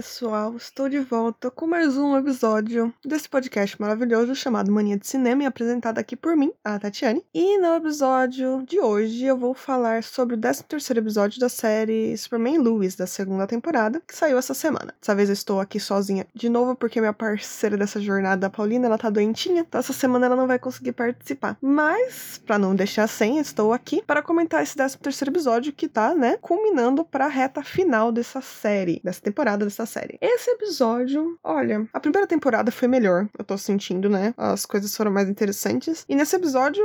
pessoal, estou de volta com mais um episódio desse podcast maravilhoso chamado Mania de Cinema apresentado aqui por mim, a Tatiane. E no episódio de hoje eu vou falar sobre o 13 episódio da série Superman Lewis, da segunda temporada, que saiu essa semana. Dessa vez eu estou aqui sozinha de novo porque minha parceira dessa jornada, a Paulina, ela tá doentinha, então essa semana ela não vai conseguir participar. Mas, para não deixar sem, estou aqui para comentar esse 13 episódio que tá, né, culminando para a reta final dessa série, dessa temporada dessa série. Esse episódio, olha, a primeira temporada foi melhor, eu tô sentindo, né? As coisas foram mais interessantes. E nesse episódio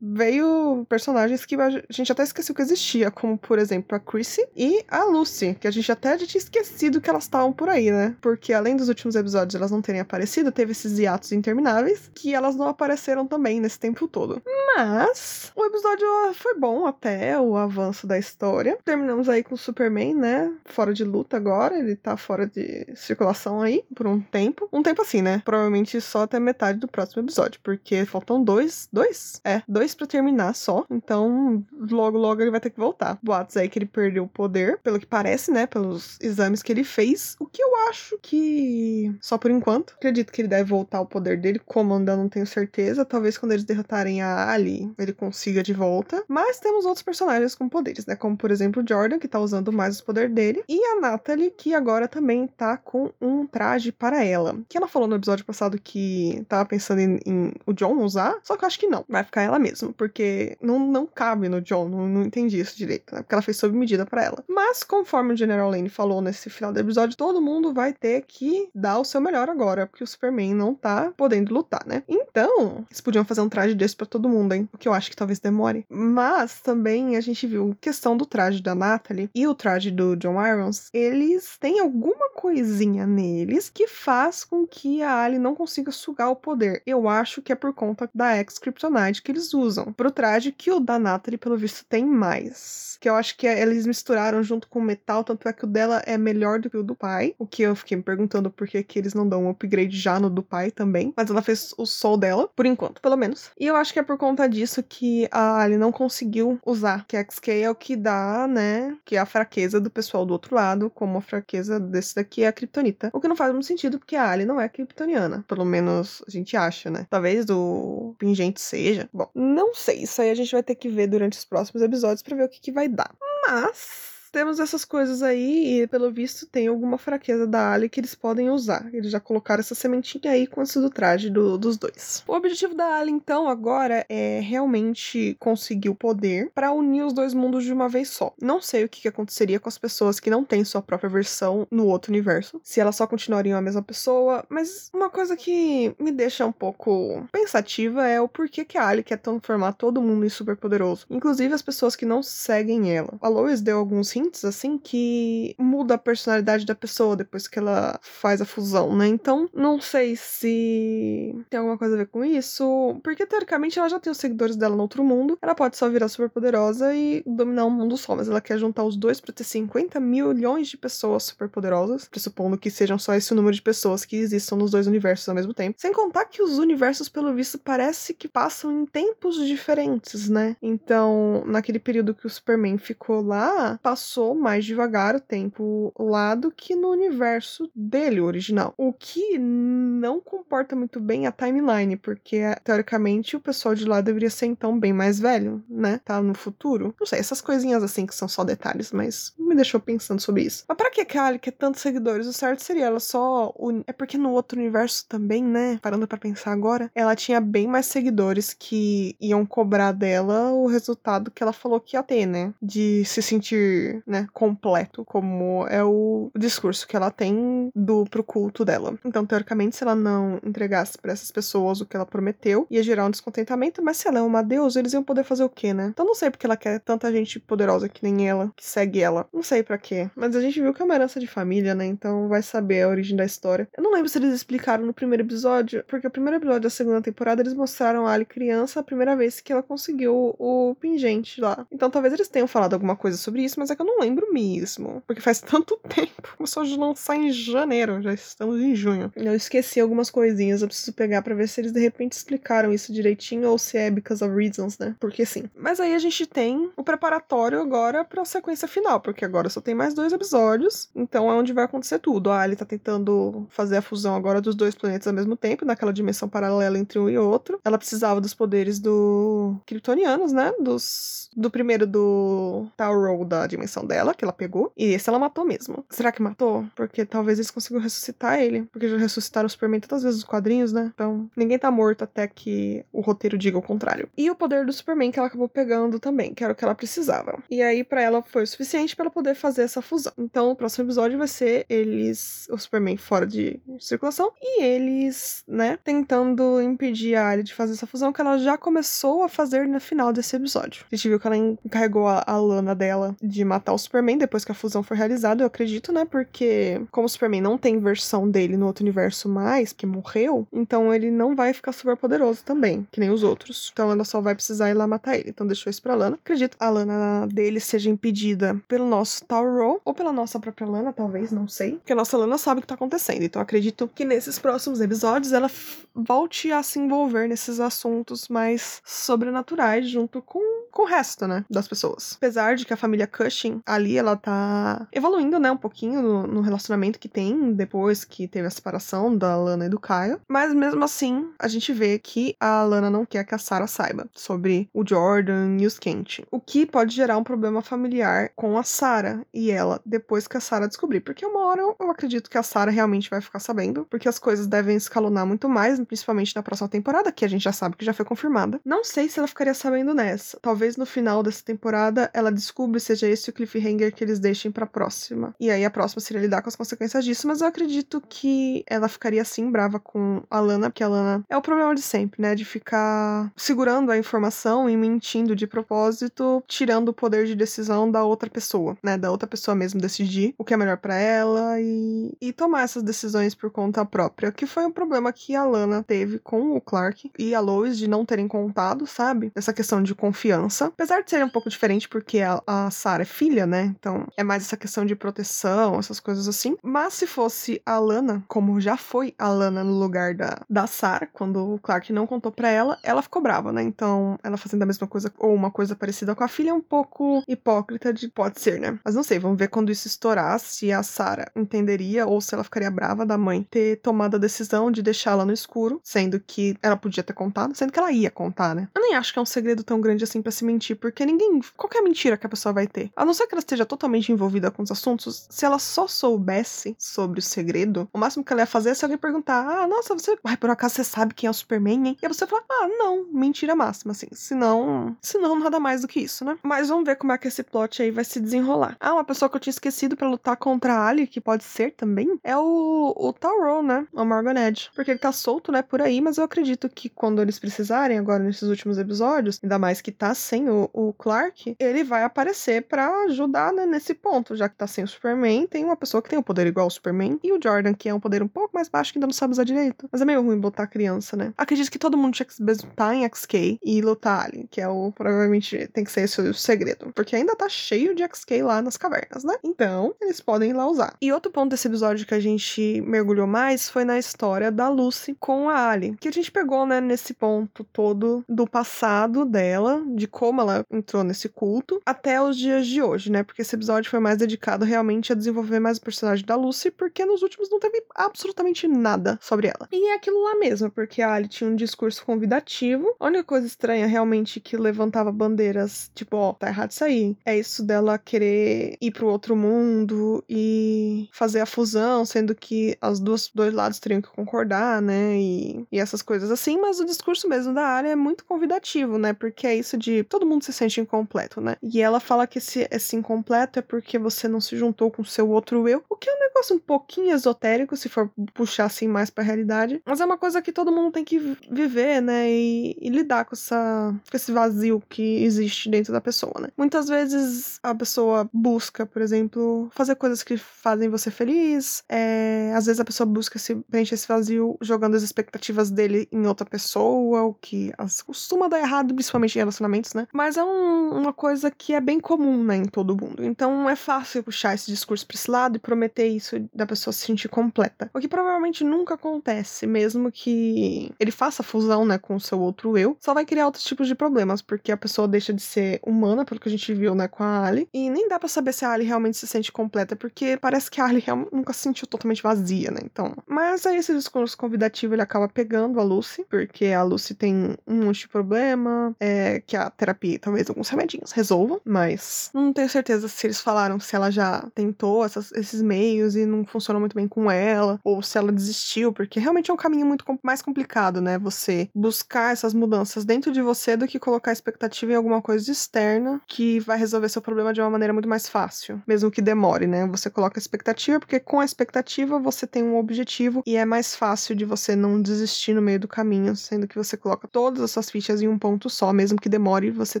veio personagens que a gente até esqueceu que existia, como por exemplo a Chrissy e a Lucy, que a gente até já tinha esquecido que elas estavam por aí, né? Porque além dos últimos episódios elas não terem aparecido, teve esses hiatos intermináveis que elas não apareceram também nesse tempo todo. Mas o episódio foi bom até o avanço da história. Terminamos aí com o Superman, né? Fora de luta agora, ele tá fora de circulação aí por um tempo. Um tempo assim, né? Provavelmente só até metade do próximo episódio, porque faltam dois. Dois? É, dois para terminar só. Então, logo, logo ele vai ter que voltar. Boatos aí que ele perdeu o poder, pelo que parece, né? Pelos exames que ele fez. O que eu acho que. Só por enquanto. Acredito que ele deve voltar ao poder dele, como ainda não tenho certeza. Talvez quando eles derrotarem a Ali, ele consiga de volta. Mas temos outros personagens com poderes, né? Como por exemplo o Jordan, que tá usando mais o poder dele. E a Natalie, que agora agora também tá com um traje para ela. Que ela falou no episódio passado que tava pensando em, em o John usar, só que eu acho que não. Vai ficar ela mesma, porque não, não cabe no John, não, não entendi isso direito, né? Porque ela fez sob medida para ela. Mas, conforme o General Lane falou nesse final do episódio, todo mundo vai ter que dar o seu melhor agora, porque o Superman não tá podendo lutar, né? Então, eles podiam fazer um traje desse para todo mundo, hein? O que eu acho que talvez demore. Mas também a gente viu questão do traje da Natalie e o traje do John Irons, eles têm tem alguma coisinha neles que faz com que a Ali não consiga sugar o poder. Eu acho que é por conta da ex-kryptonite que eles usam pro traje que o da Natalie, pelo visto, tem mais. Que eu acho que eles misturaram junto com o metal, tanto é que o dela é melhor do que o do pai. O que eu fiquei me perguntando por que, que eles não dão um upgrade já no do pai também. Mas ela fez o sol dela, por enquanto, pelo menos. E eu acho que é por conta disso que a Ali não conseguiu usar. Que a XK é o que dá, né? Que é a fraqueza do pessoal do outro lado, como a fraqueza desse daqui é a Kryptonita. O que não faz muito sentido, porque a Ali não é kryptoniana. Pelo menos a gente acha, né? Talvez o Pingente seja. Bom, não sei. Isso aí a gente vai ter que ver durante os próximos episódios para ver o que, que vai dar. Mas temos essas coisas aí e, pelo visto, tem alguma fraqueza da Ali que eles podem usar. Eles já colocaram essa sementinha aí com esse do traje do, dos dois. O objetivo da Ali, então, agora é realmente conseguir o poder para unir os dois mundos de uma vez só. Não sei o que, que aconteceria com as pessoas que não têm sua própria versão no outro universo, se elas só continuariam a mesma pessoa, mas uma coisa que me deixa um pouco pensativa é o porquê que a Ali quer transformar todo mundo em super poderoso, inclusive as pessoas que não seguem ela. A Lois deu alguns hints momentos, assim, que muda a personalidade da pessoa depois que ela faz a fusão, né? Então, não sei se tem alguma coisa a ver com isso, porque teoricamente ela já tem os seguidores dela no outro mundo, ela pode só virar super poderosa e dominar um mundo só, mas ela quer juntar os dois para ter 50 milhões de pessoas super poderosas, pressupondo que sejam só esse número de pessoas que existam nos dois universos ao mesmo tempo. Sem contar que os universos, pelo visto, parece que passam em tempos diferentes, né? Então, naquele período que o Superman ficou lá, passou passou mais devagar o tempo lá do que no universo dele original. O que não comporta muito bem a timeline, porque teoricamente o pessoal de lá deveria ser então bem mais velho, né? Tá no futuro. Não sei, essas coisinhas assim que são só detalhes, mas me deixou pensando sobre isso. Mas pra que a Kali quer tantos seguidores? O certo seria ela só. É porque no outro universo também, né? Parando para pensar agora, ela tinha bem mais seguidores que iam cobrar dela o resultado que ela falou que ia ter, né? De se sentir né, completo, como é o discurso que ela tem do pro culto dela. Então, teoricamente, se ela não entregasse para essas pessoas o que ela prometeu, ia gerar um descontentamento, mas se ela é uma deusa, eles iam poder fazer o quê, né? Então não sei porque ela quer tanta gente poderosa que nem ela, que segue ela. Não sei para quê. Mas a gente viu que é uma herança de família, né? Então vai saber a origem da história. Eu não lembro se eles explicaram no primeiro episódio, porque o primeiro episódio da segunda temporada eles mostraram a Ali criança a primeira vez que ela conseguiu o pingente lá. Então talvez eles tenham falado alguma coisa sobre isso, mas é que eu eu não lembro mesmo. Porque faz tanto tempo. Começou a lançar em janeiro, já estamos em junho. Eu esqueci algumas coisinhas, eu preciso pegar para ver se eles de repente explicaram isso direitinho ou se é because of reasons, né? Porque sim. Mas aí a gente tem o preparatório agora pra sequência final, porque agora só tem mais dois episódios, então é onde vai acontecer tudo. A Ali tá tentando fazer a fusão agora dos dois planetas ao mesmo tempo, naquela dimensão paralela entre um e outro. Ela precisava dos poderes do Kryptonianos, né? Dos do primeiro do Tauro da dimensão dela, que ela pegou, e esse ela matou mesmo. Será que matou? Porque talvez eles consigam ressuscitar ele, porque já ressuscitaram o Superman tantas vezes nos quadrinhos, né? Então, ninguém tá morto até que o roteiro diga o contrário. E o poder do Superman que ela acabou pegando também, que era o que ela precisava. E aí para ela foi o suficiente para ela poder fazer essa fusão. Então, o próximo episódio vai ser eles, o Superman fora de circulação e eles, né, tentando impedir a Arya de fazer essa fusão que ela já começou a fazer no final desse episódio. A gente viu que ela encarregou a, a Lana dela de matar o Superman depois que a fusão foi realizada, eu acredito, né? Porque como o Superman não tem versão dele no outro universo mais, que morreu, então ele não vai ficar super poderoso também, que nem os outros. Então ela só vai precisar ir lá matar ele. Então deixou isso pra Lana. Acredito que a Lana dele seja impedida pelo nosso Tauro ou pela nossa própria Lana, talvez, não sei. Porque a nossa Lana sabe o que tá acontecendo. Então acredito que nesses próximos episódios ela volte a se envolver nesses assuntos mais sobrenaturais junto com, com o resto, né, das pessoas. Apesar de que a família Cushing ali, ela tá evoluindo, né, um pouquinho no, no relacionamento que tem depois que teve a separação da Lana e do Caio. Mas mesmo assim, a gente vê que a Lana não quer que a Sarah saiba sobre o Jordan e os Kent. O que pode gerar um problema familiar com a Sarah e ela depois que a Sarah descobrir. Porque uma hora eu, acredito que a Sarah realmente vai ficar sabendo, porque as coisas devem escalonar muito mais, principalmente na próxima temporada, que a gente já sabe que já foi confirmada. Não sei se ela ficaria sabendo nessa. Talvez no final dessa temporada ela descubra seja esse o cliffhanger que eles deixem pra próxima. E aí a próxima seria lidar com as consequências disso, mas eu acredito que ela ficaria assim brava com a Lana, porque a Lana é o problema de sempre, né? De ficar segurando a informação e mentindo de propósito, tirando o poder de decisão da outra pessoa, né? Da outra pessoa mesmo decidir o que é melhor para ela e, e tomar essas decisões por conta própria, que foi um problema que a Lana teve com o Clark e a Lois de não terem contado, sabe? Essa questão de confiança. Apesar de ser um pouco diferente porque a, a Sarah é filha, né? Então é mais essa questão de proteção, essas coisas assim. Mas se fosse a Lana, como já foi a Lana no lugar da, da Sarah, quando o Clark não contou para ela, ela ficou brava, né? Então ela fazendo a mesma coisa ou uma coisa parecida com a filha é um pouco hipócrita de pode ser, né? Mas não sei, vamos ver quando isso estourar, se a Sarah entenderia ou se ela ficaria brava da mãe ter tomado a decisão de deixá-la no escuro, sendo que ela podia ter contado, sendo que ela ia contar, né? Eu nem acho que é um segredo tão grande assim para se mentir, porque ninguém. Qualquer mentira que a pessoa vai ter. A não ser que ela esteja totalmente envolvida com os assuntos, se ela só soubesse sobre o segredo, o máximo que ela ia fazer é se alguém perguntar: Ah, nossa, você. Ai, por acaso você sabe quem é o Superman, hein? E a pessoa fala: Ah, não, mentira máxima, assim. Se não. Se não, nada mais do que isso, né? Mas vamos ver como é que esse plot aí vai se desenrolar. Ah, uma pessoa que eu tinha esquecido para lutar contra a Ali, que pode ser também, é o, o Tauro, né? O Morgan Edge. Porque ele tá solto, né, por aí, mas eu acredito que quando eles precisarem, agora nesses últimos episódios, ainda mais que tá sem o, o Clark, ele vai aparecer para ajudar, né, nesse ponto, já que tá sem o Superman, tem uma pessoa que tem um poder igual ao Superman, e o Jordan, que é um poder um pouco mais baixo, que ainda não sabe usar direito. Mas é meio ruim botar criança, né? Acredito que todo mundo tinha que se besuntar em XK e lutar ali, que é o, provavelmente, tem que ser esse o segredo. Porque ainda tá cheio de XK lá nas cavernas, né? Então, eles podem ir lá usar. E outro ponto desse episódio que a gente mergulhou mais foi na história da Lucy com a Ali, que a gente pegou, né, nesse ponto todo do passado dela, de como ela entrou nesse culto, até os dias de hoje, né? Porque esse episódio foi mais dedicado realmente a desenvolver mais o personagem da Lucy, porque nos últimos não teve absolutamente nada sobre ela. E é aquilo lá mesmo, porque a Ali tinha um discurso convidativo. A única coisa estranha realmente que levantava bandeiras, tipo, ó, oh, tá errado isso aí. É isso dela querer ir pro outro mundo e fazer a fusão, sendo que as duas dois lados teriam que concordar, né? E, e essas coisas assim, mas o discurso mesmo da área é muito convidativo, né? Porque é isso de todo mundo se sente incompleto, né? E ela fala que esse, esse incompleto é porque você não se juntou com o seu outro eu, o que é um negócio um pouquinho esotérico, se for puxar assim mais pra realidade. Mas é uma coisa que todo mundo tem que viver, né? E, e lidar com, essa, com esse vazio que existe dentro da pessoa, né? Muitas vezes a pessoa busca, por exemplo, fazer coisas que fazem você feliz. É, às vezes a pessoa busca se preencher esse vazio jogando as expectativas dele em outra pessoa, o que costuma dar errado, principalmente em relacionamentos, né? Mas é um, uma coisa que é bem comum, né, todo mundo. Então é fácil puxar esse discurso pra esse lado e prometer isso da pessoa se sentir completa. O que provavelmente nunca acontece, mesmo que ele faça fusão, né, com o seu outro eu, só vai criar outros tipos de problemas, porque a pessoa deixa de ser humana, pelo que a gente viu, né, com a Ali, e nem dá para saber se a Ali realmente se sente completa, porque parece que a Ali nunca se sentiu totalmente vazia, né, então. Mas aí esse discurso convidativo ele acaba pegando a Lucy, porque a Lucy tem um monte de problema, é, que a terapia, talvez alguns remedinhos resolvam, mas não tenho certeza se eles falaram se ela já tentou essas, esses meios e não funcionou muito bem com ela, ou se ela desistiu, porque realmente é um caminho muito mais complicado, né? Você buscar essas mudanças dentro de você do que colocar expectativa em alguma coisa externa que vai resolver seu problema de uma maneira muito mais fácil, mesmo que demore, né? Você coloca expectativa, porque com a expectativa você tem um objetivo e é mais fácil de você não desistir no meio do caminho, sendo que você coloca todas as suas fichas em um ponto só, mesmo que demore, você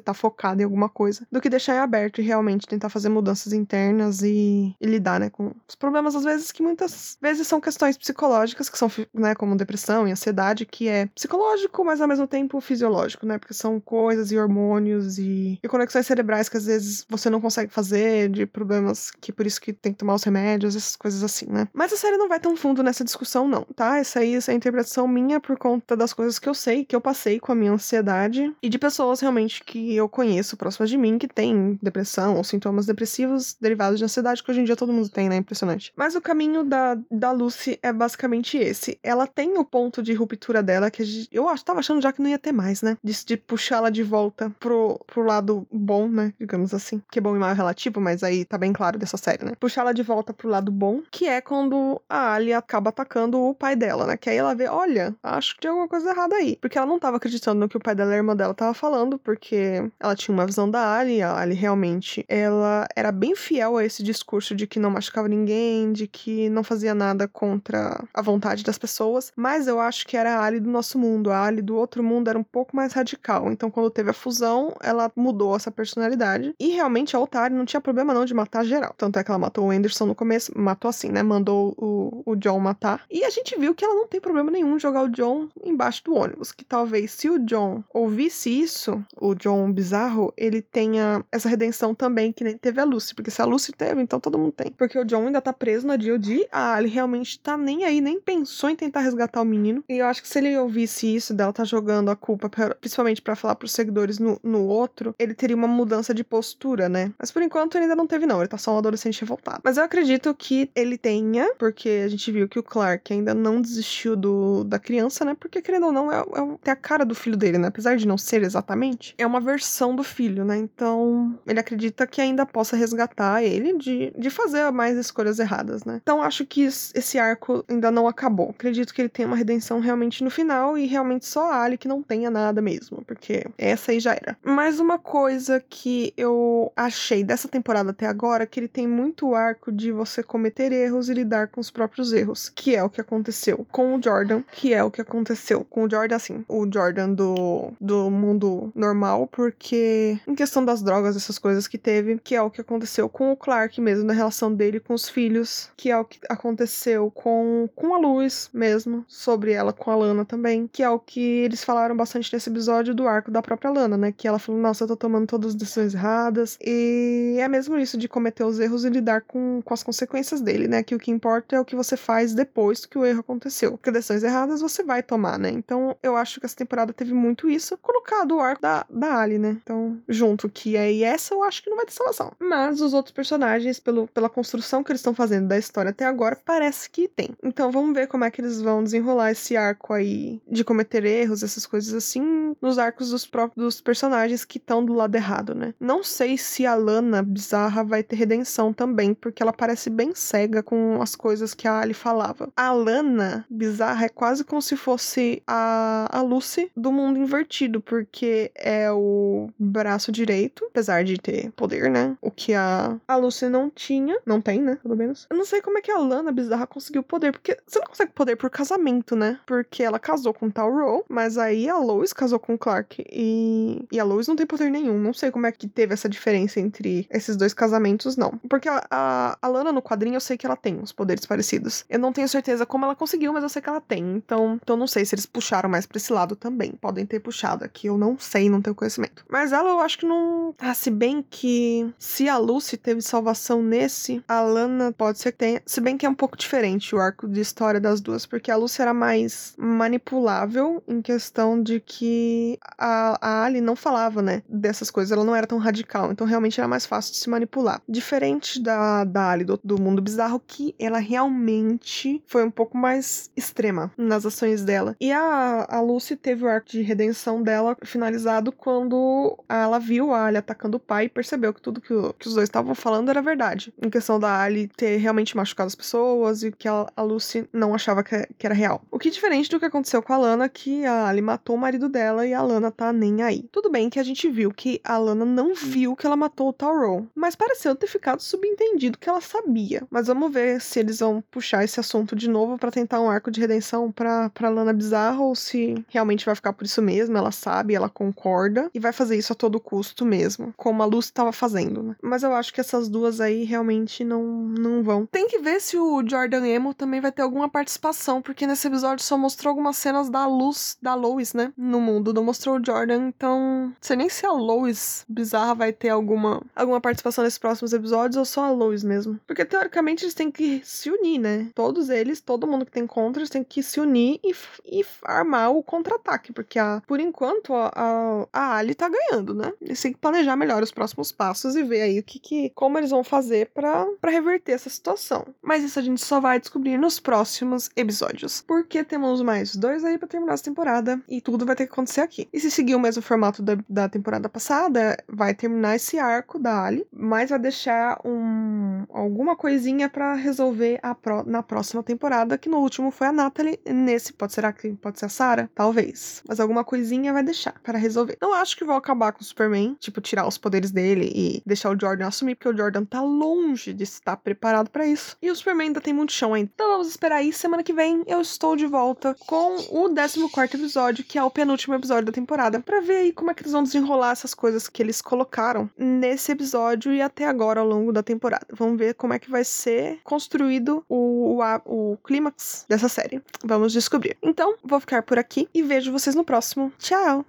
tá focado em alguma coisa, do que deixar em aberto e realmente tentar fazer mudanças internas e, e lidar, né, com os problemas às vezes que muitas vezes são questões psicológicas, que são, né, como depressão e ansiedade, que é psicológico, mas ao mesmo tempo fisiológico, né, porque são coisas e hormônios e, e conexões cerebrais que às vezes você não consegue fazer, de problemas que por isso que tem que tomar os remédios, essas coisas assim, né. Mas a série não vai tão fundo nessa discussão, não, tá? Essa aí essa é a interpretação minha por conta das coisas que eu sei, que eu passei com a minha ansiedade e de pessoas realmente que eu conheço próximas de mim que têm depressão ou sintomas depressivos derivados de ansiedade, que hoje em dia todo mundo tem, né? Impressionante. Mas o caminho da, da Lucy é basicamente esse. Ela tem o ponto de ruptura dela, que eu tava achando já que não ia ter mais, né? De, de puxá-la de volta pro, pro lado bom, né? Digamos assim. Que bom e mal é relativo, mas aí tá bem claro dessa série, né? Puxá-la de volta pro lado bom, que é quando a Ali acaba atacando o pai dela, né? Que aí ela vê, olha, acho que tem alguma coisa errada aí. Porque ela não tava acreditando no que o pai dela e a irmã dela tava falando, porque ela tinha uma visão da Ali, a Ali realmente, ela era bem fiel a esse discurso de que não machucava ninguém, de que não fazia nada contra a vontade das pessoas, mas eu acho que era a Ali do nosso mundo, a Ali do outro mundo era um pouco mais radical, então quando teve a fusão, ela mudou essa personalidade, e realmente a Otari não tinha problema não de matar geral, tanto é que ela matou o Anderson no começo, matou assim, né, mandou o, o John matar, e a gente viu que ela não tem problema nenhum jogar o John embaixo do ônibus, que talvez se o John ouvisse isso, o John bizarro, ele tenha essa redenção também, que nem teve a Lucy. Porque se a Lucy teve, então todo mundo tem. Porque o John ainda tá preso na DOD, a Ali realmente tá nem aí, nem pensou em tentar resgatar o menino. E eu acho que se ele ouvisse isso, dela tá jogando a culpa, principalmente para falar pros seguidores no, no outro, ele teria uma mudança de postura, né? Mas por enquanto ele ainda não teve, não. Ele tá só um adolescente revoltado. Mas eu acredito que ele tenha, porque a gente viu que o Clark ainda não desistiu do, da criança, né? Porque, querendo ou não, é, é, tem a cara do filho dele, né? Apesar de não ser exatamente, é uma versão do filho, né? Então, ele acredita que ainda possa resgatar ele de, de fazer mais escolhas erradas, né? Então, acho que esse arco ainda não acabou. Acredito que ele tenha uma redenção realmente no final e realmente só a Ali que não tenha nada mesmo, porque essa aí já era. Mas uma coisa que eu achei dessa temporada até agora é que ele tem muito arco de você cometer erros e lidar com os próprios erros, que é o que aconteceu com o Jordan, que é o que aconteceu com o Jordan, assim, o Jordan do, do mundo normal, porque em questão das drogas, essas coisas que teve, que é o que aconteceu com o Clark mesmo, na relação dele com os filhos, que é o que aconteceu com, com a Luz mesmo, sobre ela com a Lana também, que é o que eles falaram bastante nesse episódio do arco da própria Lana, né? Que ela falou, nossa, eu tô tomando todas as decisões erradas, e é mesmo isso de cometer os erros e lidar com, com as consequências dele, né? Que o que importa é o que você faz depois que o erro aconteceu. Porque decisões erradas você vai tomar, né? Então eu acho que essa temporada teve muito isso, colocado o arco da, da Ali, né? Então, junto, que aí essa eu acho que não vai ter salvação. Mas os outros personagens, pelo, pela construção que eles estão fazendo da história até agora, parece que tem. Então vamos ver como é que eles vão desenrolar esse arco aí de cometer erros, essas coisas assim, nos arcos dos próprios personagens que estão do lado errado, né? Não sei se a Lana bizarra vai ter redenção também, porque ela parece bem cega com as coisas que a Ali falava. A Lana bizarra é quase como se fosse a, a Lucy do mundo invertido, porque é o braço direito, apesar de ter poder, né? O que a, a Lucy não tinha, não tem, né? Pelo menos. Eu não sei como é que a Lana bizarra conseguiu poder, porque você não consegue poder por casamento, né? Porque ela casou com tal Row, mas aí a Lois casou com o Clark. E, e a Lois não tem poder nenhum. Não sei como é que teve essa diferença entre esses dois casamentos, não. Porque a, a, a Lana no quadrinho eu sei que ela tem uns poderes parecidos. Eu não tenho certeza como ela conseguiu, mas eu sei que ela tem. Então, então não sei se eles puxaram mais pra esse lado também. Podem ter puxado aqui, eu não sei, não tenho conhecimento. Mas ela eu acho que não. Ah, se bem que se a Lucy teve salvação nesse, a Lana pode ser que tenha. Se bem que é um pouco diferente o arco de história das duas, porque a Lucy era mais manipulável em questão de que a, a Ali não falava, né, dessas coisas. Ela não era tão radical, então realmente era mais fácil de se manipular. Diferente da, da Ali do, do mundo bizarro, que ela realmente foi um pouco mais extrema nas ações dela. E a, a Lucy teve o arco de redenção dela finalizado quando ela viu a Ali atacando o pai e percebeu que tudo que, o, que os dois estavam falando era verdade. Em questão da Ali ter realmente machucado as pessoas e que a, a Lucy não achava que, que, era real. O que é diferente do que aconteceu com a Lana, que a Ali matou o marido dela e a Lana tá nem aí. Tudo bem que a gente viu que a Lana não viu que ela matou o Tauron, mas pareceu ter ficado subentendido que ela sabia. Mas vamos ver se eles vão puxar esse assunto de novo para tentar um arco de redenção pra, pra Lana Bizarra ou se realmente vai ficar por isso mesmo, ela sabe, ela concorda e vai fazer isso a todo custo mesmo, como a Lucy estava fazendo, né? Mas eu acho que essas duas aí realmente não, não vão. Tem que ver se o Jordan Emo também vai ter alguma participação, porque nesse episódio só mostrou algumas cenas da luz da Lois, né? No mundo, não mostrou o Jordan, então não sei nem se a Lois bizarra vai ter alguma, alguma participação nesses próximos episódios ou só a Lois mesmo. Porque teoricamente eles têm que se unir, né? Todos eles, todo mundo que tem contra, eles têm que se unir e, e armar o contra-ataque, porque a, por enquanto a, a, a Ali tá ganhando, né? Eles têm que planejar melhor os próximos passos e ver aí o que, que como eles vão fazer para reverter essa situação. Mas isso a gente só vai descobrir nos próximos episódios, porque temos mais dois aí para terminar essa temporada e tudo vai ter que acontecer aqui. E se seguir o mesmo formato da, da temporada passada, vai terminar esse arco da Ali, mas vai deixar um, alguma coisinha para resolver pro, na próxima temporada, que no último foi a Natalie, nesse pode ser que pode ser a Sarah, talvez, mas alguma coisinha vai deixar para resolver. Não acho que vão acabar com o Superman, tipo tirar os poderes dele e deixar o Jordan assumir, porque o Jordan tá longe de estar preparado para isso. E o Superman ainda tem muito chão ainda. Então vamos esperar aí. Semana que vem eu estou de volta com o 14 episódio, que é o penúltimo episódio da temporada, para ver aí como é que eles vão desenrolar essas coisas que eles colocaram nesse episódio e até agora ao longo da temporada. Vamos ver como é que vai ser construído o, o, o clímax dessa série. Vamos descobrir. Então, vou ficar por aqui e vejo vocês no próximo. Tchau!